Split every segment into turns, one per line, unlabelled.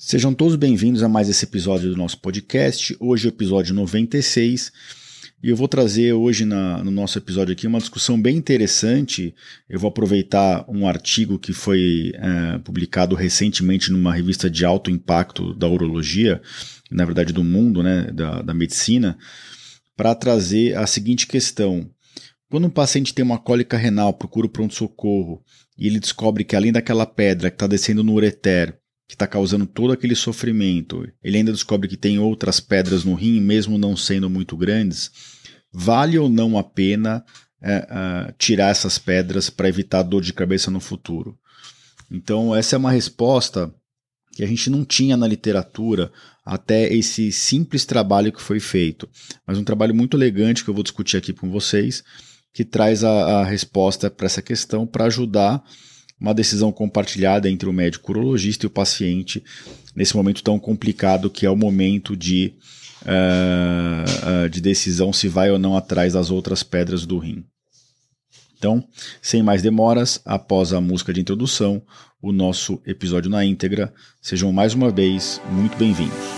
Sejam todos bem-vindos a mais esse episódio do nosso podcast. Hoje é o episódio 96 e eu vou trazer hoje na, no nosso episódio aqui uma discussão bem interessante. Eu vou aproveitar um artigo que foi é, publicado recentemente numa revista de alto impacto da urologia, na verdade do mundo, né, da, da medicina, para trazer a seguinte questão. Quando um paciente tem uma cólica renal, procura o pronto-socorro e ele descobre que além daquela pedra que está descendo no ureter, que está causando todo aquele sofrimento, ele ainda descobre que tem outras pedras no rim, mesmo não sendo muito grandes, vale ou não a pena é, é, tirar essas pedras para evitar dor de cabeça no futuro? Então, essa é uma resposta que a gente não tinha na literatura até esse simples trabalho que foi feito. Mas um trabalho muito elegante que eu vou discutir aqui com vocês, que traz a, a resposta para essa questão para ajudar uma decisão compartilhada entre o médico urologista e o paciente nesse momento tão complicado que é o momento de, uh, uh, de decisão se vai ou não atrás das outras pedras do rim. Então, sem mais demoras, após a música de introdução, o nosso episódio na íntegra. Sejam mais uma vez muito bem-vindos.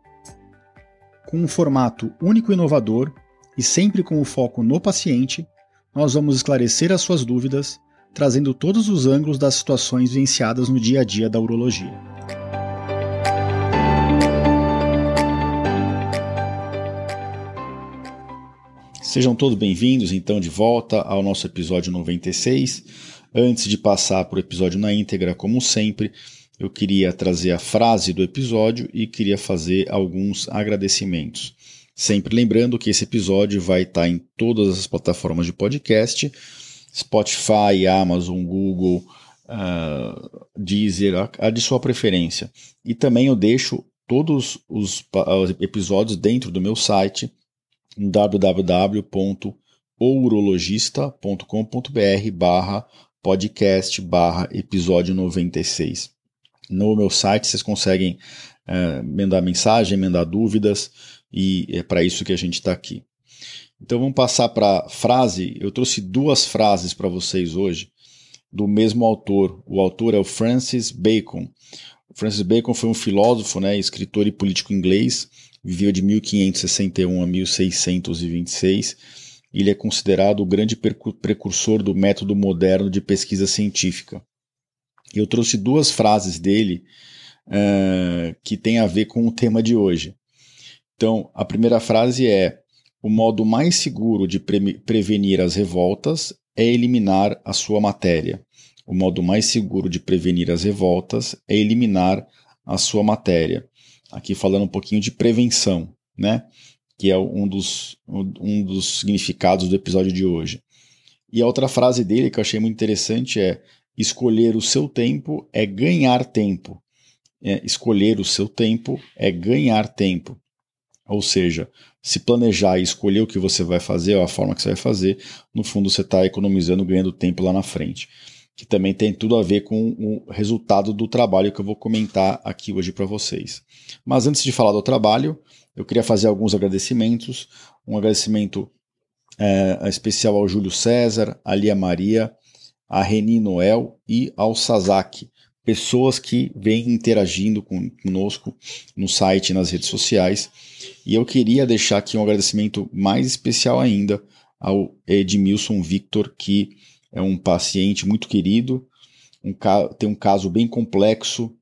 com um formato único e inovador e sempre com o foco no paciente, nós vamos esclarecer as suas dúvidas, trazendo todos os ângulos das situações vivenciadas no dia a dia da urologia. Sejam todos bem-vindos então de volta ao nosso episódio 96. Antes de passar para o episódio na íntegra, como sempre, eu queria trazer a frase do episódio e queria fazer alguns agradecimentos. Sempre lembrando que esse episódio vai estar em todas as plataformas de podcast: Spotify, Amazon, Google, uh, Deezer, a, a de sua preferência. E também eu deixo todos os, os episódios dentro do meu site www.ourologista.com.br barra podcast barra episódio 96. No meu site vocês conseguem é, mandar mensagem, mandar dúvidas e é para isso que a gente está aqui. Então vamos passar para frase. Eu trouxe duas frases para vocês hoje do mesmo autor. O autor é o Francis Bacon. Francis Bacon foi um filósofo, né, escritor e político inglês. Viveu de 1561 a 1626. Ele é considerado o grande precursor do método moderno de pesquisa científica. Eu trouxe duas frases dele uh, que tem a ver com o tema de hoje. Então, a primeira frase é: o modo mais seguro de pre prevenir as revoltas é eliminar a sua matéria. O modo mais seguro de prevenir as revoltas é eliminar a sua matéria. Aqui falando um pouquinho de prevenção, né? Que é um dos, um dos significados do episódio de hoje. E a outra frase dele que eu achei muito interessante é: Escolher o seu tempo é ganhar tempo. É, escolher o seu tempo é ganhar tempo. Ou seja, se planejar e escolher o que você vai fazer, ou a forma que você vai fazer, no fundo você está economizando, ganhando tempo lá na frente. Que também tem tudo a ver com o resultado do trabalho que eu vou comentar aqui hoje para vocês. Mas antes de falar do trabalho, eu queria fazer alguns agradecimentos. Um agradecimento é, especial ao Júlio César, a Lia Maria, a Reni Noel e ao Sasaki, pessoas que vêm interagindo conosco no site nas redes sociais. E eu queria deixar aqui um agradecimento mais especial ainda ao Edmilson Victor, que é um paciente muito querido, um, tem um caso bem complexo,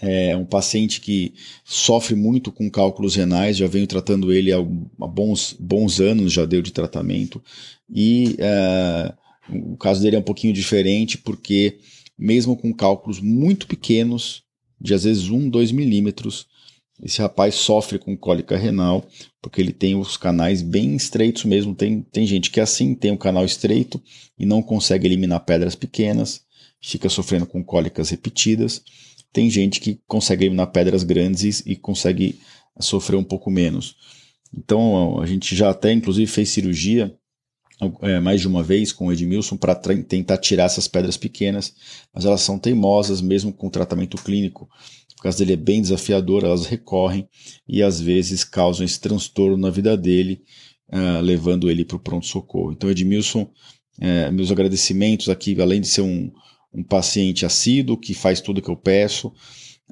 é um paciente que sofre muito com cálculos renais, já venho tratando ele há, bons, bons anos, já deu de tratamento, e é, o caso dele é um pouquinho diferente porque, mesmo com cálculos muito pequenos, de às vezes 1, 2 milímetros, esse rapaz sofre com cólica renal, porque ele tem os canais bem estreitos mesmo. Tem, tem gente que é assim, tem um canal estreito e não consegue eliminar pedras pequenas, fica sofrendo com cólicas repetidas. Tem gente que consegue eliminar pedras grandes e, e consegue sofrer um pouco menos. Então a gente já até inclusive fez cirurgia é, mais de uma vez com o Edmilson para tentar tirar essas pedras pequenas, mas elas são teimosas mesmo com tratamento clínico. Por causa dele é bem desafiador, elas recorrem e às vezes causam esse transtorno na vida dele, uh, levando ele para o pronto-socorro. Então, Edmilson, uh, meus agradecimentos aqui, além de ser um, um paciente assíduo que faz tudo que eu peço,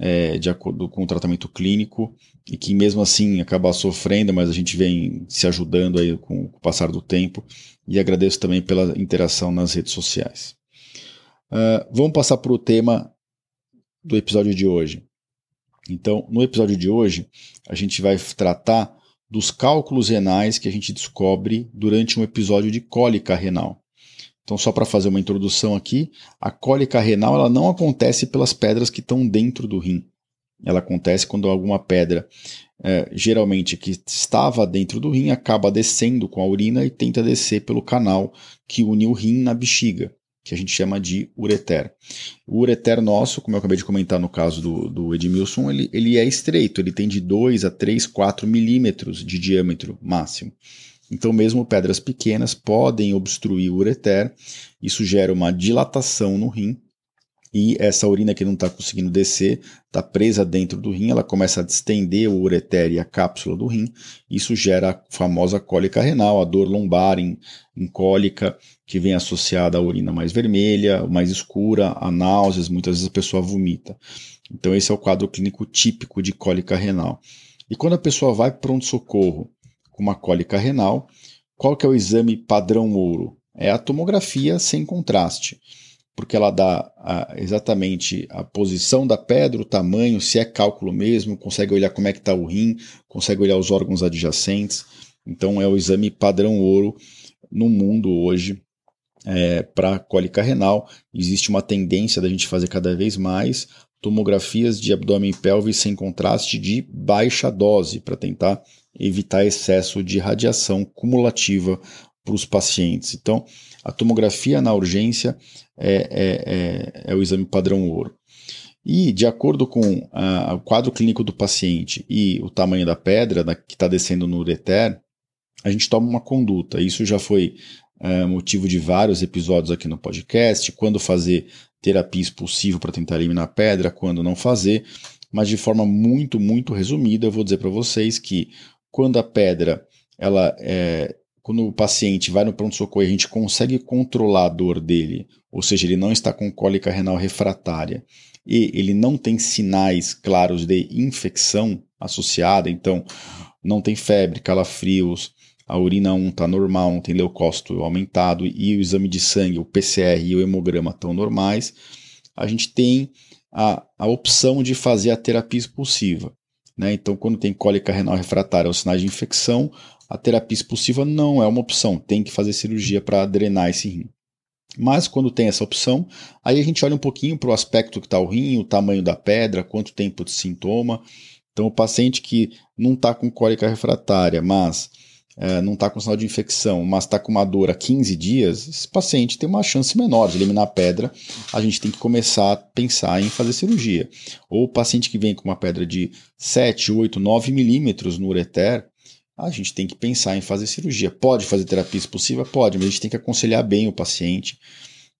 é, de acordo com o tratamento clínico e que mesmo assim acaba sofrendo, mas a gente vem se ajudando aí com o passar do tempo e agradeço também pela interação nas redes sociais. Uh, vamos passar para o tema do episódio de hoje. Então, no episódio de hoje, a gente vai tratar dos cálculos renais que a gente descobre durante um episódio de cólica renal. Então, só para fazer uma introdução aqui, a cólica renal ela não acontece pelas pedras que estão dentro do rim. Ela acontece quando alguma pedra, é, geralmente que estava dentro do rim, acaba descendo com a urina e tenta descer pelo canal que une o rim na bexiga, que a gente chama de ureter. O ureter nosso, como eu acabei de comentar no caso do, do Edmilson, ele, ele é estreito, ele tem de 2 a 3, 4 milímetros de diâmetro máximo. Então, mesmo pedras pequenas podem obstruir o ureter, isso gera uma dilatação no rim e essa urina que não está conseguindo descer está presa dentro do rim, ela começa a distender o ureter e a cápsula do rim, isso gera a famosa cólica renal, a dor lombar em, em cólica, que vem associada à urina mais vermelha, mais escura, a náuseas, muitas vezes a pessoa vomita. Então esse é o quadro clínico típico de cólica renal. E quando a pessoa vai para pronto-socorro com uma cólica renal, qual que é o exame padrão ouro? É a tomografia sem contraste porque ela dá a, exatamente a posição da pedra, o tamanho, se é cálculo mesmo, consegue olhar como é que está o rim, consegue olhar os órgãos adjacentes. Então é o exame padrão ouro no mundo hoje é, para cólica renal. Existe uma tendência da gente fazer cada vez mais tomografias de abdômen e pelve sem contraste de baixa dose para tentar evitar excesso de radiação cumulativa para os pacientes. Então, a tomografia na urgência é, é, é, é o exame padrão ouro. E, de acordo com a, o quadro clínico do paciente e o tamanho da pedra da, que está descendo no ureter, a gente toma uma conduta. Isso já foi é, motivo de vários episódios aqui no podcast. Quando fazer terapia expulsiva para tentar eliminar a pedra, quando não fazer. Mas de forma muito, muito resumida, eu vou dizer para vocês que quando a pedra ela é, quando o paciente vai no pronto-socorro e a gente consegue controlar a dor dele, ou seja, ele não está com cólica renal refratária e ele não tem sinais claros de infecção associada, então não tem febre, calafrios, a urina 1 está normal, não tem leucócito aumentado e o exame de sangue, o PCR e o hemograma estão normais, a gente tem a, a opção de fazer a terapia expulsiva. Né? Então, quando tem cólica renal refratária ou sinais de infecção, a terapia expulsiva não é uma opção, tem que fazer cirurgia para drenar esse rim. Mas quando tem essa opção, aí a gente olha um pouquinho para o aspecto que está o rim, o tamanho da pedra, quanto tempo de sintoma. Então, o paciente que não está com cólica refratária, mas é, não está com sinal de infecção, mas está com uma dor há 15 dias, esse paciente tem uma chance menor de eliminar a pedra. A gente tem que começar a pensar em fazer cirurgia. Ou o paciente que vem com uma pedra de 7, 8, 9 milímetros no ureter, a gente tem que pensar em fazer cirurgia. Pode fazer terapia expulsiva? Pode, mas a gente tem que aconselhar bem o paciente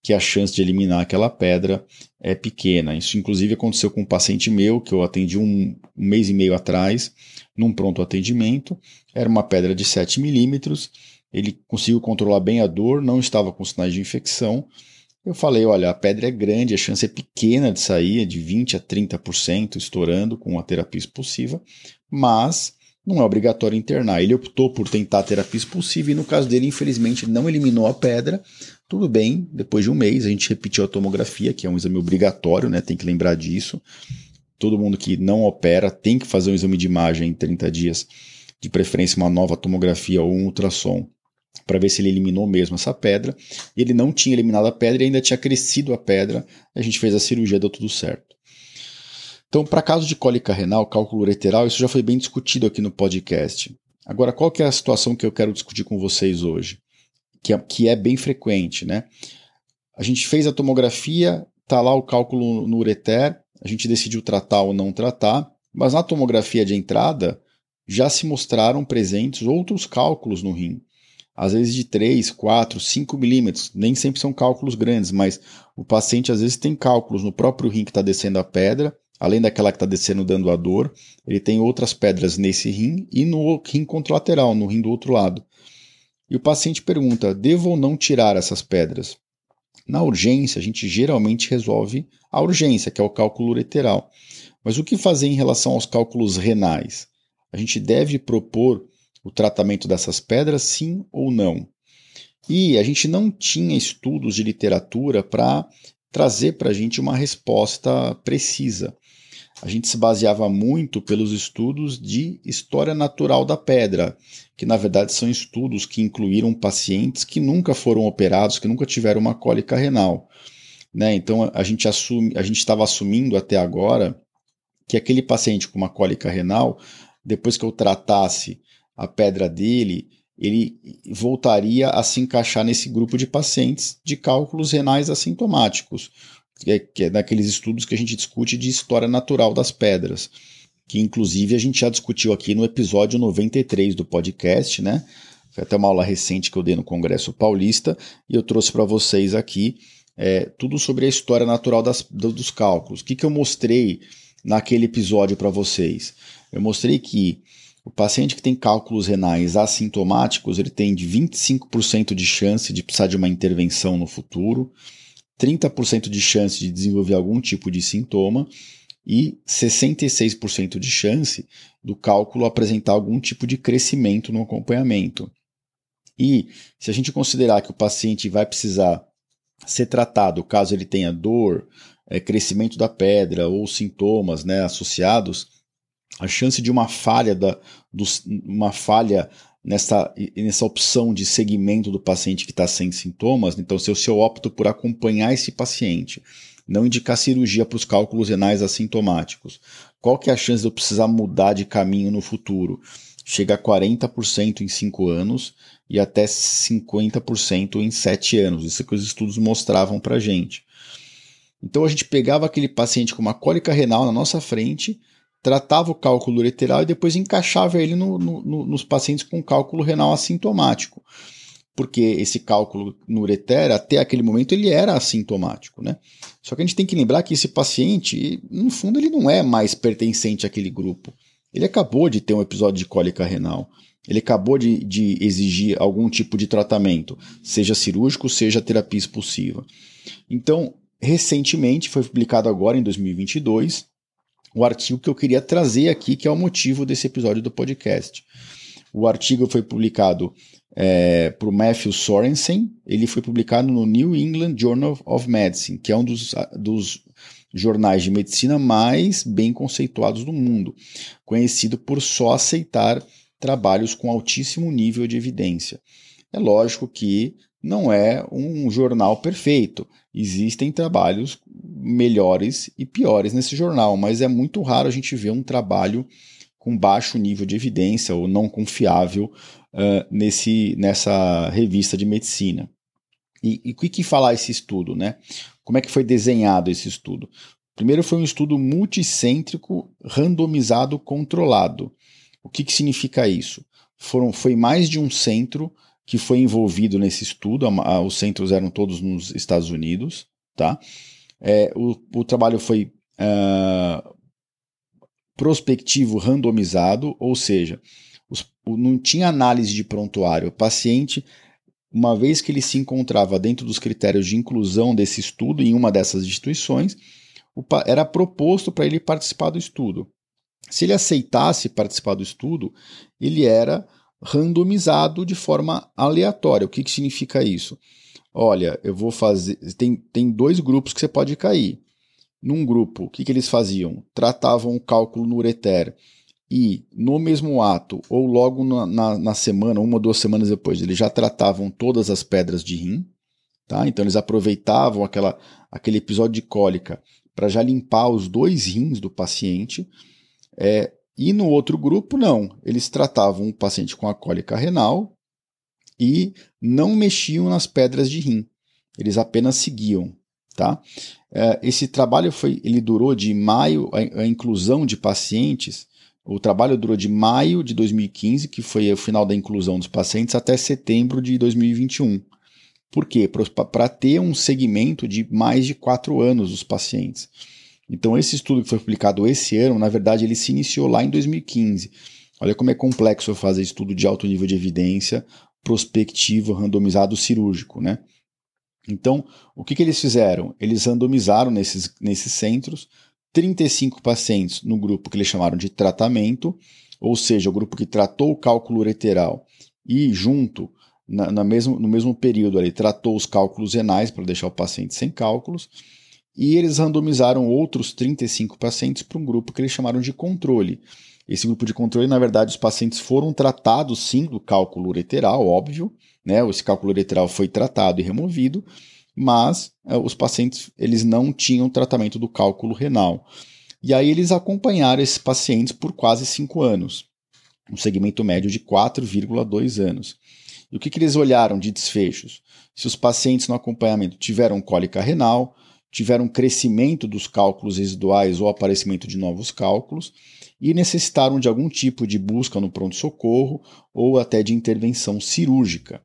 que a chance de eliminar aquela pedra é pequena. Isso, inclusive, aconteceu com um paciente meu que eu atendi um, um mês e meio atrás, num pronto atendimento. Era uma pedra de 7 milímetros. Ele conseguiu controlar bem a dor, não estava com sinais de infecção. Eu falei: olha, a pedra é grande, a chance é pequena de sair, é de 20 a 30% estourando com a terapia expulsiva, mas não é obrigatório internar. Ele optou por tentar a terapia expulsiva e no caso dele, infelizmente, não eliminou a pedra. Tudo bem, depois de um mês a gente repetiu a tomografia, que é um exame obrigatório, né? Tem que lembrar disso. Todo mundo que não opera tem que fazer um exame de imagem em 30 dias, de preferência uma nova tomografia ou um ultrassom, para ver se ele eliminou mesmo essa pedra. Ele não tinha eliminado a pedra e ainda tinha crescido a pedra. A gente fez a cirurgia, deu tudo certo. Então, para caso de cólica renal, cálculo ureteral, isso já foi bem discutido aqui no podcast. Agora, qual que é a situação que eu quero discutir com vocês hoje? Que é, que é bem frequente, né? A gente fez a tomografia, tá lá o cálculo no ureter, a gente decidiu tratar ou não tratar, mas na tomografia de entrada já se mostraram presentes outros cálculos no rim. Às vezes de 3, 4, 5 milímetros, nem sempre são cálculos grandes, mas o paciente às vezes tem cálculos no próprio rim que está descendo a pedra, além daquela que está descendo dando a dor, ele tem outras pedras nesse rim e no rim contralateral, no rim do outro lado. E o paciente pergunta: devo ou não tirar essas pedras? Na urgência, a gente geralmente resolve a urgência, que é o cálculo ureteral. Mas o que fazer em relação aos cálculos renais? A gente deve propor o tratamento dessas pedras, sim ou não? E a gente não tinha estudos de literatura para trazer para a gente uma resposta precisa. A gente se baseava muito pelos estudos de história natural da pedra, que na verdade são estudos que incluíram pacientes que nunca foram operados, que nunca tiveram uma cólica renal. Né? Então a gente assume, a gente estava assumindo até agora que aquele paciente com uma cólica renal, depois que eu tratasse a pedra dele, ele voltaria a se encaixar nesse grupo de pacientes de cálculos renais assintomáticos, que é, que é daqueles estudos que a gente discute de história natural das pedras, que inclusive a gente já discutiu aqui no episódio 93 do podcast, né? Foi até uma aula recente que eu dei no Congresso Paulista e eu trouxe para vocês aqui é, tudo sobre a história natural das, dos cálculos. O que, que eu mostrei naquele episódio para vocês? Eu mostrei que o paciente que tem cálculos renais assintomáticos, ele tem de 25% de chance de precisar de uma intervenção no futuro, 30% de chance de desenvolver algum tipo de sintoma e 66% de chance do cálculo apresentar algum tipo de crescimento no acompanhamento. E se a gente considerar que o paciente vai precisar ser tratado caso ele tenha dor, é, crescimento da pedra ou sintomas né, associados, a chance de uma falha da, uma falha nessa, nessa opção de segmento do paciente que está sem sintomas, então se eu, se eu opto por acompanhar esse paciente, não indicar cirurgia para os cálculos renais assintomáticos, qual que é a chance de eu precisar mudar de caminho no futuro? Chega a 40% em 5 anos e até 50% em 7 anos. Isso é que os estudos mostravam para gente. Então a gente pegava aquele paciente com uma cólica renal na nossa frente, tratava o cálculo ureteral e depois encaixava ele no, no, nos pacientes com cálculo renal assintomático. Porque esse cálculo no ureter, até aquele momento, ele era assintomático. Né? Só que a gente tem que lembrar que esse paciente, no fundo, ele não é mais pertencente àquele grupo. Ele acabou de ter um episódio de cólica renal. Ele acabou de, de exigir algum tipo de tratamento, seja cirúrgico, seja terapia expulsiva. Então, recentemente, foi publicado agora em 2022, o artigo que eu queria trazer aqui, que é o motivo desse episódio do podcast. O artigo foi publicado é, por Matthew Sorensen, ele foi publicado no New England Journal of Medicine, que é um dos, dos jornais de medicina mais bem conceituados do mundo, conhecido por só aceitar trabalhos com altíssimo nível de evidência. É lógico que não é um jornal perfeito. Existem trabalhos melhores e piores nesse jornal, mas é muito raro a gente ver um trabalho com baixo nível de evidência ou não confiável uh, nesse, nessa revista de medicina. E o que, que falar esse estudo, né? Como é que foi desenhado esse estudo? Primeiro foi um estudo multicêntrico, randomizado, controlado. O que, que significa isso? Foram, foi mais de um centro que foi envolvido nesse estudo, os centros eram todos nos Estados Unidos, tá? É, o, o, trabalho foi uh, prospectivo randomizado, ou seja, os, não tinha análise de prontuário. O paciente, uma vez que ele se encontrava dentro dos critérios de inclusão desse estudo em uma dessas instituições, o, era proposto para ele participar do estudo. Se ele aceitasse participar do estudo, ele era randomizado de forma aleatória. O que, que significa isso? Olha, eu vou fazer. Tem, tem dois grupos que você pode cair. Num grupo, o que, que eles faziam? Tratavam o cálculo no ureter e no mesmo ato, ou logo na, na, na, semana, uma ou duas semanas depois, eles já tratavam todas as pedras de rim. Tá? Então eles aproveitavam aquela, aquele episódio de cólica para já limpar os dois rins do paciente. É, e no outro grupo, não. Eles tratavam o paciente com a cólica renal e não mexiam nas pedras de rim. Eles apenas seguiam. Tá? É, esse trabalho foi, ele durou de maio, a, inclusão de pacientes o trabalho durou de maio de 2015, que foi o final da inclusão dos pacientes, até setembro de 2021. Por quê? Para ter um segmento de mais de quatro anos dos pacientes. Então, esse estudo que foi publicado esse ano, na verdade, ele se iniciou lá em 2015. Olha como é complexo fazer estudo de alto nível de evidência prospectivo, randomizado cirúrgico, né? Então, o que, que eles fizeram? Eles randomizaram nesses, nesses centros 35 pacientes no grupo que eles chamaram de tratamento, ou seja, o grupo que tratou o cálculo ureteral e junto, na, na mesmo, no mesmo período ali, tratou os cálculos renais para deixar o paciente sem cálculos, e eles randomizaram outros 35 pacientes para um grupo que eles chamaram de controle. Esse grupo de controle, na verdade, os pacientes foram tratados sim do cálculo ureteral, óbvio, né? Esse cálculo ureteral foi tratado e removido, mas é, os pacientes eles não tinham tratamento do cálculo renal. E aí eles acompanharam esses pacientes por quase cinco anos, um segmento médio de 4,2 anos. E o que, que eles olharam de desfechos? Se os pacientes no acompanhamento tiveram cólica renal, tiveram crescimento dos cálculos residuais ou aparecimento de novos cálculos e necessitaram de algum tipo de busca no pronto-socorro ou até de intervenção cirúrgica.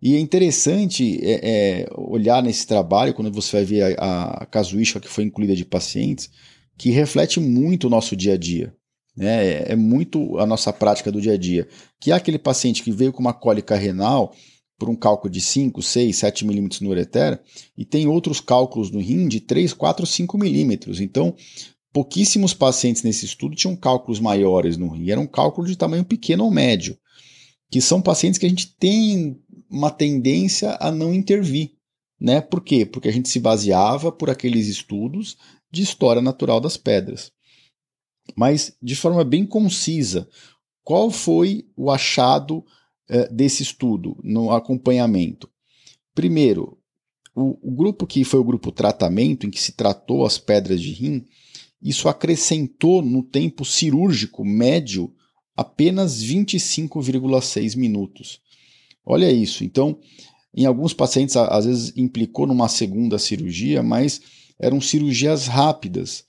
E é interessante é, é, olhar nesse trabalho, quando você vai ver a, a, casuística que foi incluída de pacientes, que reflete muito o nosso dia a dia. Né? É, é muito a nossa prática do dia a dia. Que é aquele paciente que veio com uma cólica renal por um cálculo de 5, 6, 7 milímetros no ureter, e tem outros cálculos no rim de 3, 4, 5 milímetros. Então, pouquíssimos pacientes nesse estudo tinham cálculos maiores no rim, era um cálculo de tamanho pequeno ou médio, que são pacientes que a gente tem uma tendência a não intervir. Né? Por quê? Porque a gente se baseava por aqueles estudos de história natural das pedras. Mas, de forma bem concisa, qual foi o achado eh, desse estudo no acompanhamento? Primeiro, o, o grupo que foi o grupo tratamento, em que se tratou as pedras de rim, isso acrescentou no tempo cirúrgico médio apenas 25,6 minutos. Olha isso. Então, em alguns pacientes, às vezes implicou numa segunda cirurgia, mas eram cirurgias rápidas.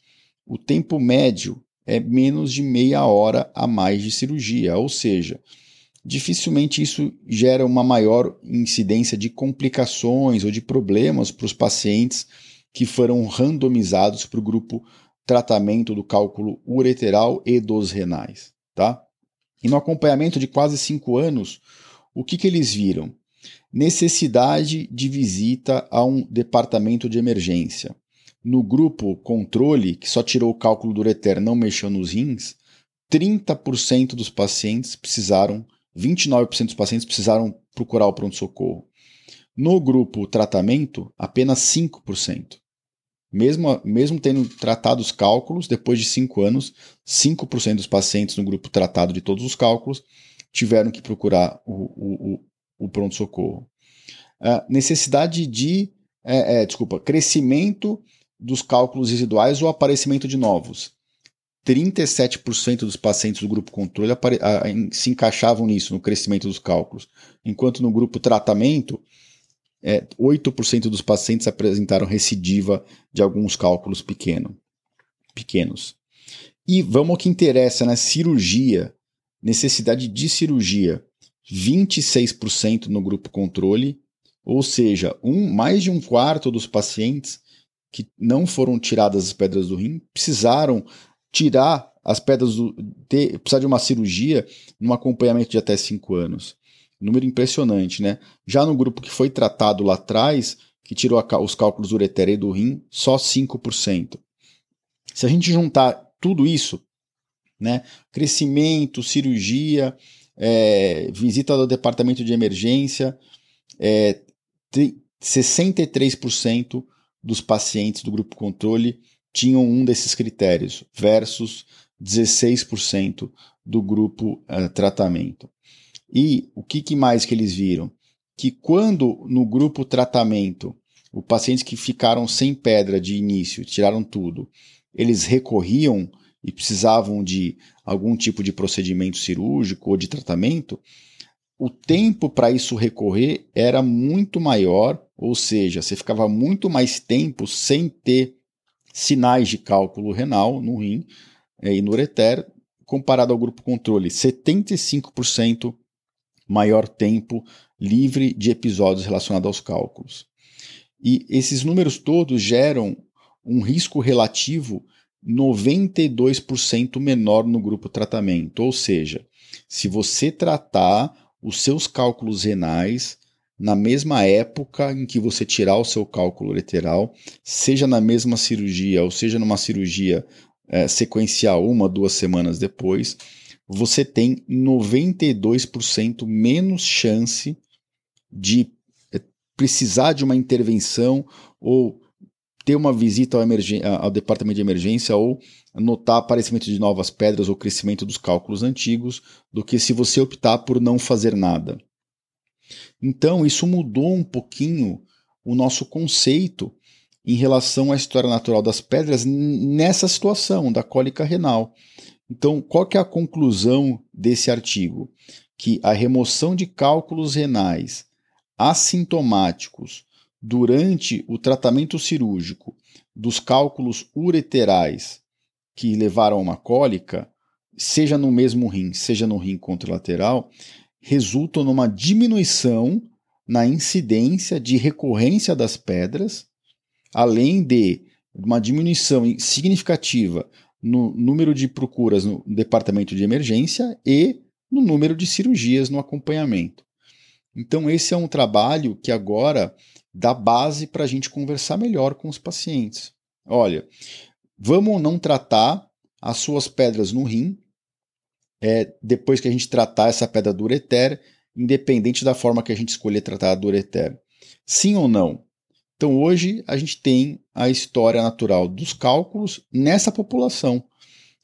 O tempo médio é menos de meia hora a mais de cirurgia, ou seja, dificilmente isso gera uma maior incidência de complicações ou de problemas para os pacientes que foram randomizados para o grupo tratamento do cálculo ureteral e dos renais. Tá? E no acompanhamento de quase cinco anos, o que, que eles viram? Necessidade de visita a um departamento de emergência. No grupo controle, que só tirou o cálculo do ureter, não mexeu nos rins, 30% dos pacientes precisaram, 29% dos pacientes precisaram procurar o pronto-socorro. No grupo tratamento, apenas 5%. Mesmo, mesmo tendo tratado os cálculos, depois de 5 anos, 5% dos pacientes no grupo tratado de todos os cálculos tiveram que procurar o, o, o pronto-socorro. Uh, necessidade de, é, é, desculpa, crescimento dos cálculos residuais ou aparecimento de novos. 37% dos pacientes do grupo controle se encaixavam nisso, no crescimento dos cálculos, enquanto no grupo tratamento, é, 8% dos pacientes apresentaram recidiva de alguns cálculos pequeno, pequenos. E vamos ao que interessa, né? Cirurgia necessidade de cirurgia, 26% no grupo controle, ou seja, um, mais de um quarto dos pacientes que não foram tiradas as pedras do rim precisaram tirar as pedras do. Ter, precisar de uma cirurgia num acompanhamento de até 5 anos. Número impressionante, né? Já no grupo que foi tratado lá atrás, que tirou a, os cálculos do e do rim, só 5%. Se a gente juntar tudo isso, né? Crescimento, cirurgia, é, visita ao departamento de emergência, é, 63% dos pacientes do grupo controle tinham um desses critérios, versus 16% do grupo uh, tratamento. E o que, que mais que eles viram? Que quando no grupo tratamento os pacientes que ficaram sem pedra de início, tiraram tudo, eles recorriam e precisavam de algum tipo de procedimento cirúrgico ou de tratamento, o tempo para isso recorrer era muito maior, ou seja, você ficava muito mais tempo sem ter sinais de cálculo renal no rim é, e no ureter, comparado ao grupo controle, 75% maior tempo livre de episódios relacionados aos cálculos. E esses números todos geram um risco relativo 92% menor no grupo tratamento. Ou seja, se você tratar os seus cálculos renais na mesma época em que você tirar o seu cálculo lateral, seja na mesma cirurgia ou seja numa cirurgia é, sequencial uma, duas semanas depois, você tem 92% menos chance de é, precisar de uma intervenção ou ter uma visita ao, ao, departamento de emergência ou notar aparecimento de novas pedras ou crescimento dos cálculos antigos do que se você optar por não fazer nada. Então, isso mudou um pouquinho o nosso conceito em relação à história natural das pedras nessa situação da cólica renal. Então, qual que é a conclusão desse artigo? Que a remoção de cálculos renais assintomáticos durante o tratamento cirúrgico dos cálculos ureterais que levaram a uma cólica, seja no mesmo rim, seja no rim contralateral, resultam numa diminuição na incidência de recorrência das pedras, além de uma diminuição significativa no número de procuras no departamento de emergência e no número de cirurgias no acompanhamento. Então, esse é um trabalho que agora dá base para a gente conversar melhor com os pacientes. Olha, vamos não tratar as suas pedras no rim é, depois que a gente tratar essa pedra do ureter, independente da forma que a gente escolher tratar a do ureter. Sim ou não? Então hoje a gente tem a história natural dos cálculos nessa população.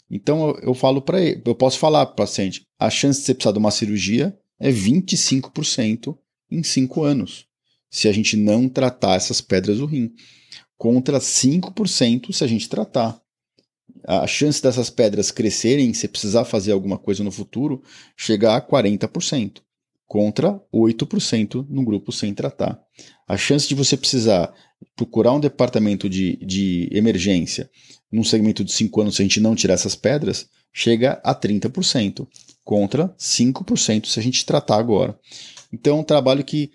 Então eu, eu falo para ele, eu posso falar para o paciente, a chance de você precisar de uma cirurgia é 25% em 5 anos, se a gente não tratar essas pedras do rim, contra 5% se a gente tratar a chance dessas pedras crescerem, se precisar fazer alguma coisa no futuro, chegar a 40%, contra 8% no grupo sem tratar. A chance de você precisar procurar um departamento de, de emergência num segmento de 5 anos se a gente não tirar essas pedras, chega a 30%, contra 5% se a gente tratar agora. Então é um trabalho que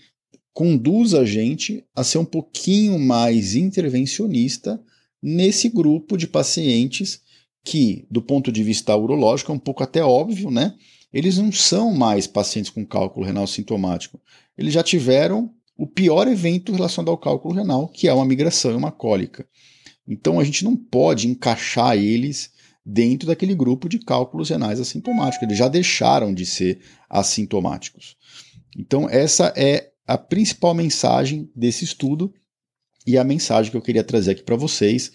conduz a gente a ser um pouquinho mais intervencionista nesse grupo de pacientes que, do ponto de vista urológico, é um pouco até óbvio, né? Eles não são mais pacientes com cálculo renal sintomático. Eles já tiveram o pior evento relacionado ao cálculo renal, que é uma migração e uma cólica. Então a gente não pode encaixar eles dentro daquele grupo de cálculos renais assintomáticos. Eles já deixaram de ser assintomáticos. Então essa é a principal mensagem desse estudo e a mensagem que eu queria trazer aqui para vocês.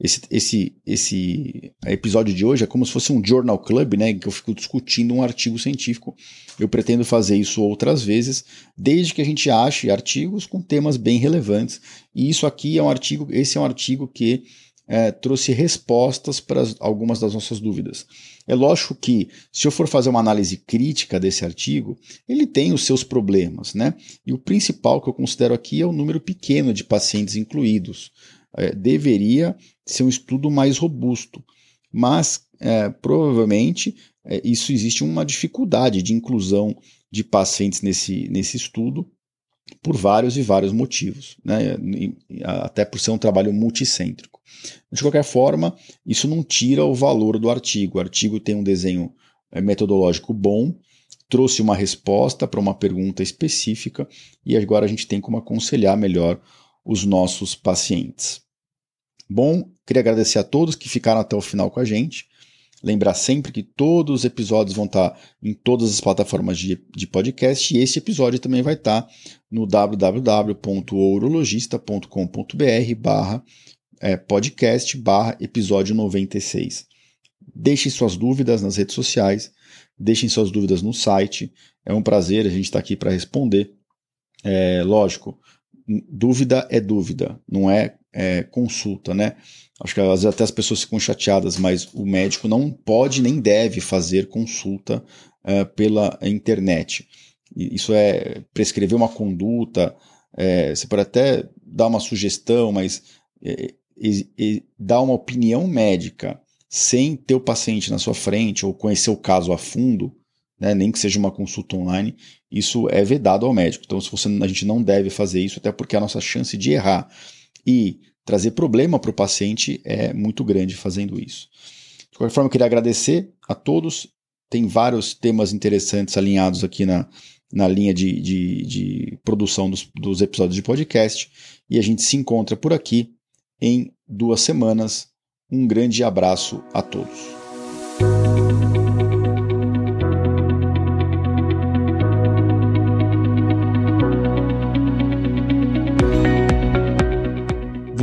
Esse, esse, esse episódio de hoje é como se fosse um journal club, né, que eu fico discutindo um artigo científico. Eu pretendo fazer isso outras vezes, desde que a gente ache artigos com temas bem relevantes. E isso aqui é um artigo, esse é um artigo que é, trouxe respostas para algumas das nossas dúvidas. É lógico que, se eu for fazer uma análise crítica desse artigo, ele tem os seus problemas, né? E o principal que eu considero aqui é o número pequeno de pacientes incluídos. É, deveria ser um estudo mais robusto, mas é, provavelmente é, isso existe uma dificuldade de inclusão de pacientes nesse, nesse estudo por vários e vários motivos, né? até por ser um trabalho multicêntrico. De qualquer forma, isso não tira o valor do artigo. O artigo tem um desenho é, metodológico bom, trouxe uma resposta para uma pergunta específica e agora a gente tem como aconselhar melhor os nossos pacientes. Bom, queria agradecer a todos que ficaram até o final com a gente. Lembrar sempre que todos os episódios vão estar em todas as plataformas de, de podcast e esse episódio também vai estar no www.ourologista.com.br barra é, podcast barra episódio 96. Deixem suas dúvidas nas redes sociais, deixem suas dúvidas no site. É um prazer, a gente está aqui para responder. É, lógico, dúvida é dúvida, não é, é, consulta, né? Acho que às vezes até as pessoas ficam chateadas, mas o médico não pode nem deve fazer consulta uh, pela internet. Isso é prescrever uma conduta, é, você pode até dar uma sugestão, mas é, é, dar uma opinião médica sem ter o paciente na sua frente ou conhecer o caso a fundo, né, nem que seja uma consulta online, isso é vedado ao médico. Então, se você, a gente não deve fazer isso, até porque a nossa chance de errar e trazer problema para o paciente é muito grande fazendo isso. De qualquer forma, eu queria agradecer a todos. Tem vários temas interessantes alinhados aqui na, na linha de, de, de produção dos, dos episódios de podcast. E a gente se encontra por aqui em duas semanas. Um grande abraço a todos.